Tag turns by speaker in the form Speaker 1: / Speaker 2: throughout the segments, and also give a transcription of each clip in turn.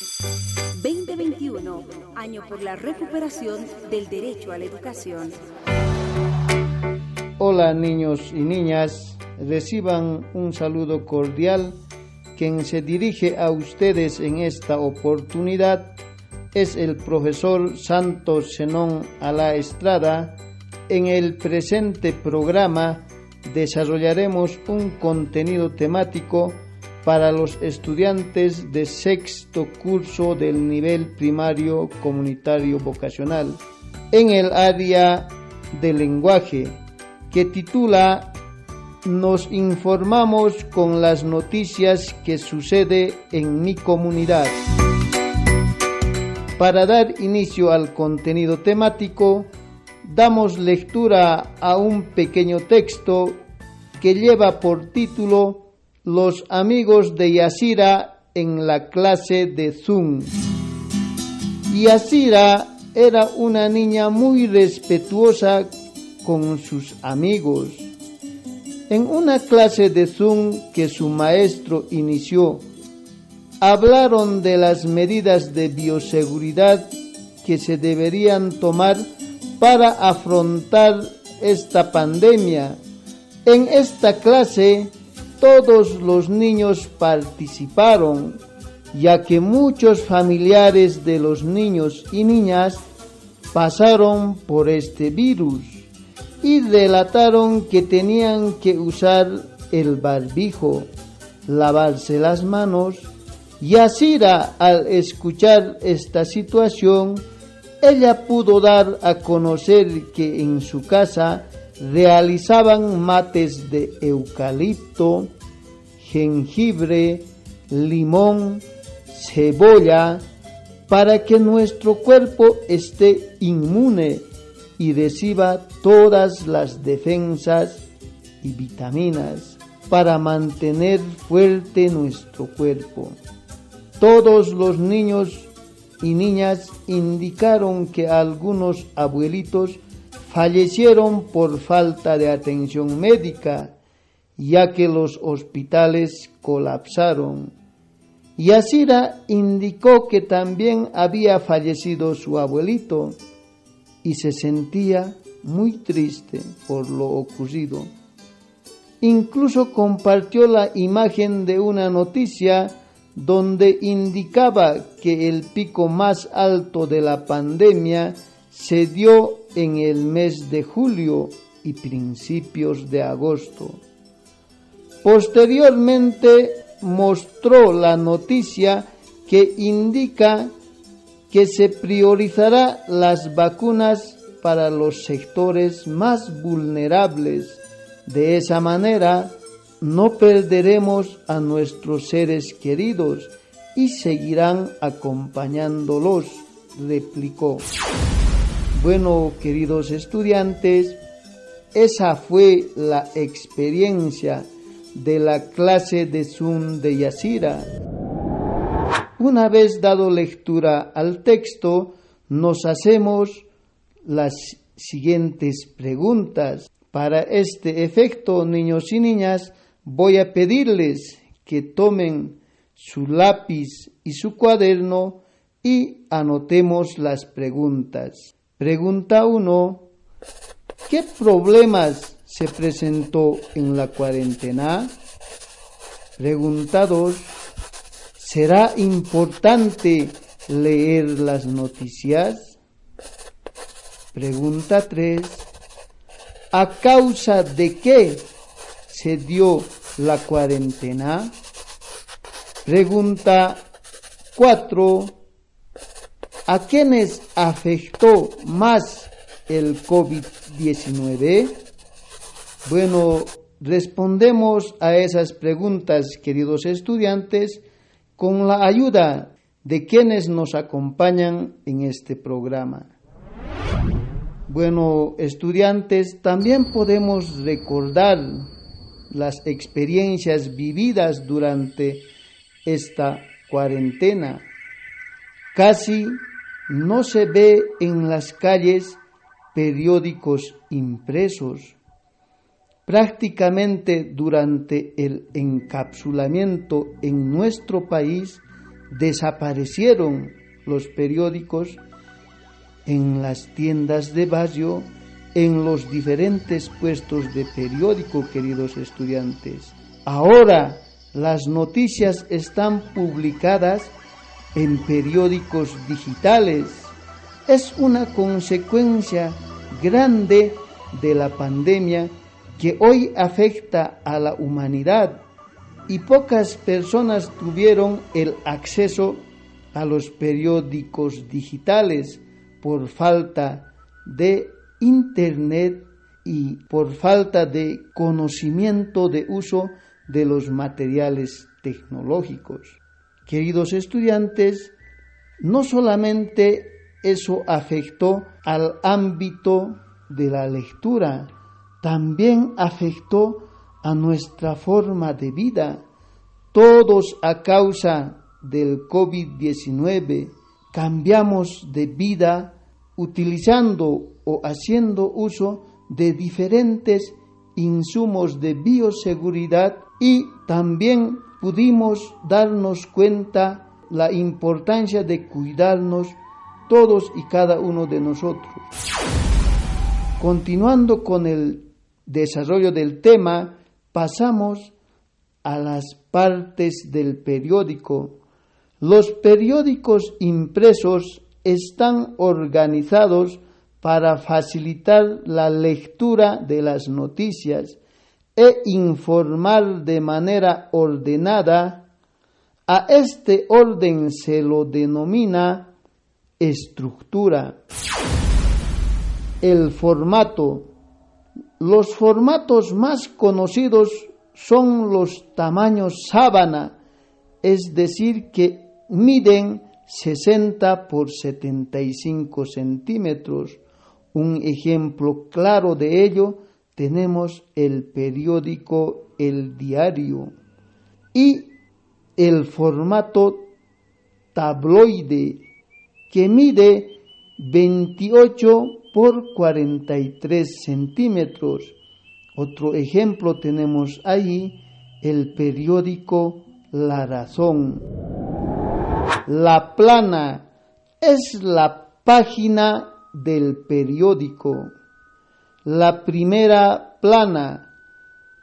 Speaker 1: 2021, año por la recuperación del derecho a la educación.
Speaker 2: Hola niños y niñas, reciban un saludo cordial. Quien se dirige a ustedes en esta oportunidad es el profesor Santos Zenón a la Estrada. En el presente programa desarrollaremos un contenido temático para los estudiantes de sexto curso del nivel primario comunitario vocacional en el área de lenguaje que titula Nos informamos con las noticias que sucede en mi comunidad. Para dar inicio al contenido temático, damos lectura a un pequeño texto que lleva por título Los amigos de Yasira en la clase de Zoom. Yasira era una niña muy respetuosa con sus amigos. En una clase de Zoom que su maestro inició, hablaron de las medidas de bioseguridad que se deberían tomar para afrontar esta pandemia. En esta clase todos los niños participaron, ya que muchos familiares de los niños y niñas pasaron por este virus y relataron que tenían que usar el barbijo, lavarse las manos. Y Asira, al escuchar esta situación, ella pudo dar a conocer que en su casa realizaban mates de eucalipto, jengibre, limón, cebolla, para que nuestro cuerpo esté inmune y reciba todas las defensas y vitaminas para mantener fuerte nuestro cuerpo. Todos los niños y niñas indicaron que algunos abuelitos fallecieron por falta de atención médica, ya que los hospitales colapsaron. Y Asira indicó que también había fallecido su abuelito y se sentía muy triste por lo ocurrido. Incluso compartió la imagen de una noticia donde indicaba que el pico más alto de la pandemia se dio en el mes de julio y principios de agosto. Posteriormente mostró la noticia que indica que se priorizará las vacunas para los sectores más vulnerables. De esa manera, no perderemos a nuestros seres queridos y seguirán acompañándolos, replicó. Bueno, queridos estudiantes, esa fue la experiencia de la clase de Zoom de Yasira. Una vez dado lectura al texto, nos hacemos las siguientes preguntas. Para este efecto, niños y niñas, voy a pedirles que tomen su lápiz y su cuaderno y anotemos las preguntas. Pregunta 1. ¿Qué problemas se presentó en la cuarentena? Pregunta 2. ¿Será importante leer las noticias? Pregunta 3. ¿A causa de qué se dio la cuarentena? Pregunta 4. ¿A quiénes afectó más el COVID-19? Bueno, respondemos a esas preguntas, queridos estudiantes, con la ayuda de quienes nos acompañan en este programa. Bueno, estudiantes, también podemos recordar las experiencias vividas durante esta cuarentena. Casi no se ve en las calles periódicos impresos. Prácticamente durante el encapsulamiento en nuestro país desaparecieron los periódicos en las tiendas de barrio, en los diferentes puestos de periódico, queridos estudiantes. Ahora las noticias están publicadas en periódicos digitales. Es una consecuencia grande de la pandemia que hoy afecta a la humanidad y pocas personas tuvieron el acceso a los periódicos digitales por falta de internet y por falta de conocimiento de uso de los materiales tecnológicos. Queridos estudiantes, no solamente eso afectó al ámbito de la lectura, también afectó a nuestra forma de vida. Todos a causa del COVID-19 cambiamos de vida utilizando o haciendo uso de diferentes insumos de bioseguridad y también pudimos darnos cuenta la importancia de cuidarnos todos y cada uno de nosotros. Continuando con el desarrollo del tema, pasamos a las partes del periódico. Los periódicos impresos están organizados para facilitar la lectura de las noticias e informar de manera ordenada. A este orden se lo denomina estructura. El formato. Los formatos más conocidos son los tamaños sábana, es decir, que miden 60 por 75 centímetros. Un ejemplo claro de ello tenemos el periódico El Diario y el formato tabloide que mide 28 por 43 centímetros. Otro ejemplo tenemos ahí el periódico La Razón. La plana es la página del periódico. La primera plana.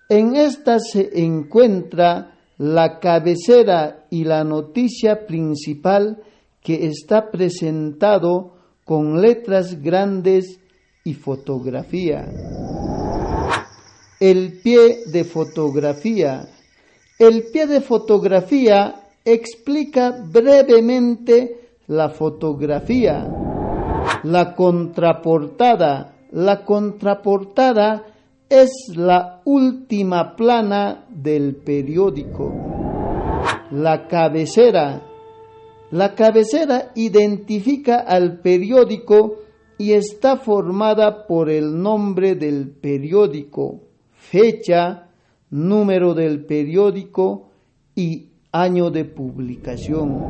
Speaker 2: En esta se encuentra la cabecera y la noticia principal que está presentado con letras grandes y fotografía. El pie de fotografía. El pie de fotografía explica brevemente la fotografía. La contraportada. La contraportada es la última plana del periódico. La cabecera. La cabecera identifica al periódico y está formada por el nombre del periódico, fecha, número del periódico y año de publicación.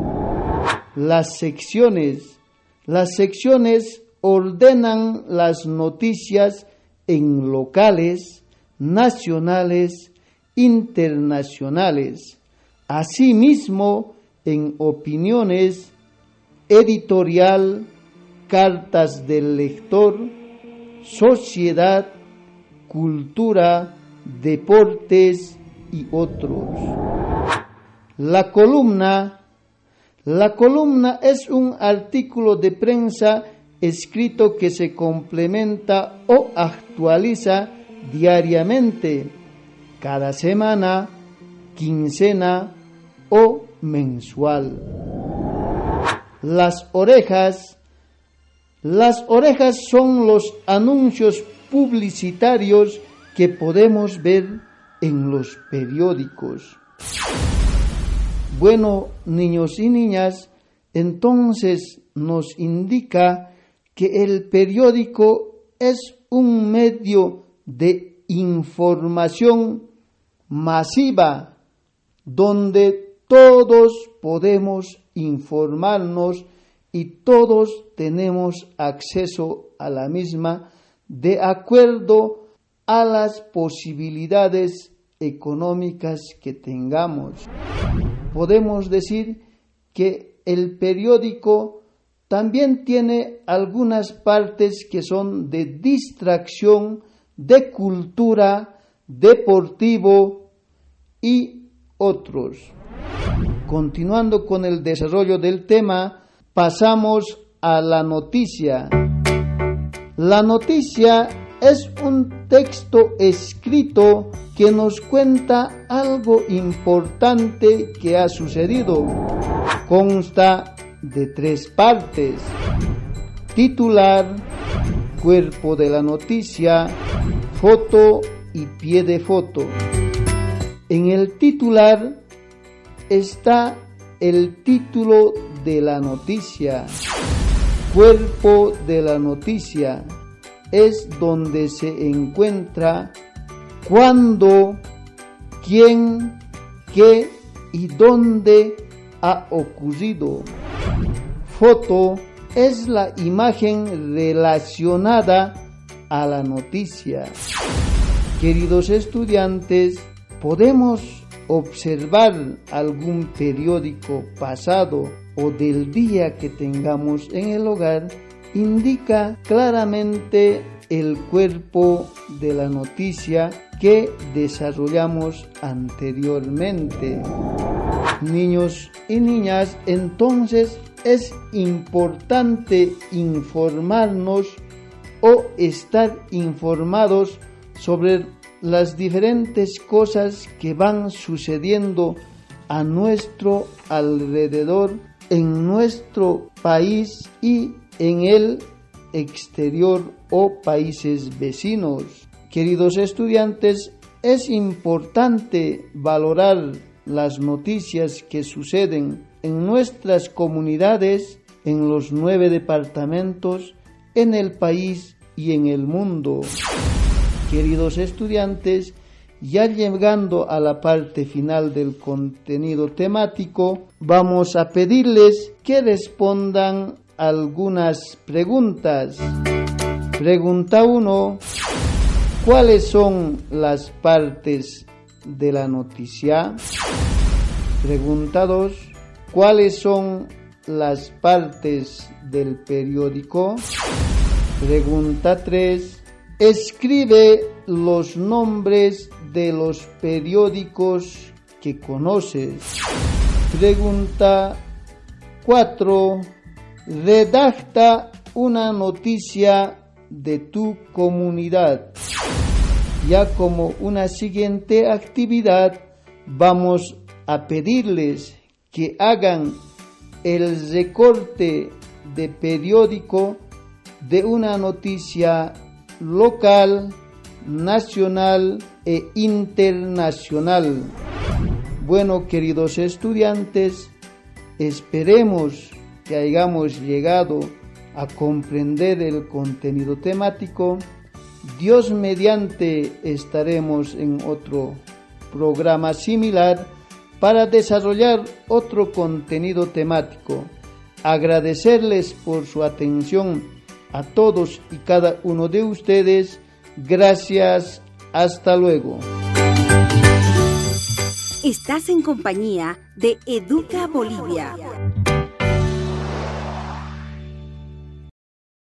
Speaker 2: Las secciones. Las secciones ordenan las noticias en locales, nacionales, internacionales, asimismo en opiniones, editorial, cartas del lector, sociedad, cultura, deportes y otros. La columna, la columna es un artículo de prensa escrito que se complementa o actualiza diariamente, cada semana, quincena o mensual. Las orejas, las orejas son los anuncios publicitarios que podemos ver en los periódicos. Bueno, niños y niñas, entonces nos indica que el periódico es un medio de información masiva donde todos podemos informarnos y todos tenemos acceso a la misma de acuerdo a las posibilidades económicas que tengamos. Podemos decir que el periódico también tiene algunas partes que son de distracción, de cultura, deportivo y otros. Continuando con el desarrollo del tema, pasamos a la noticia. La noticia es un texto escrito que nos cuenta algo importante que ha sucedido. Consta de tres partes. Titular, cuerpo de la noticia, foto y pie de foto. En el titular está el título de la noticia, cuerpo de la noticia. Es donde se encuentra cuándo, quién, qué y dónde ha ocurrido. Foto es la imagen relacionada a la noticia. Queridos estudiantes, podemos observar algún periódico pasado o del día que tengamos en el hogar indica claramente el cuerpo de la noticia que desarrollamos anteriormente. Niños y niñas, entonces es importante informarnos o estar informados sobre las diferentes cosas que van sucediendo a nuestro alrededor, en nuestro país y en el exterior o países vecinos. Queridos estudiantes, es importante valorar las noticias que suceden en nuestras comunidades, en los nueve departamentos, en el país y en el mundo. Queridos estudiantes, ya llegando a la parte final del contenido temático, vamos a pedirles que respondan algunas preguntas. Pregunta 1. ¿Cuáles son las partes de la noticia? Pregunta 2. ¿Cuáles son las partes del periódico? Pregunta 3. Escribe los nombres de los periódicos que conoces. Pregunta 4. Redacta una noticia de tu comunidad. Ya como una siguiente actividad vamos a pedirles que hagan el recorte de periódico de una noticia local, nacional e internacional. Bueno, queridos estudiantes, esperemos que hayamos llegado a comprender el contenido temático. Dios mediante estaremos en otro programa similar para desarrollar otro contenido temático. Agradecerles por su atención a todos y cada uno de ustedes. Gracias. Hasta luego.
Speaker 1: Estás en compañía de Educa Bolivia.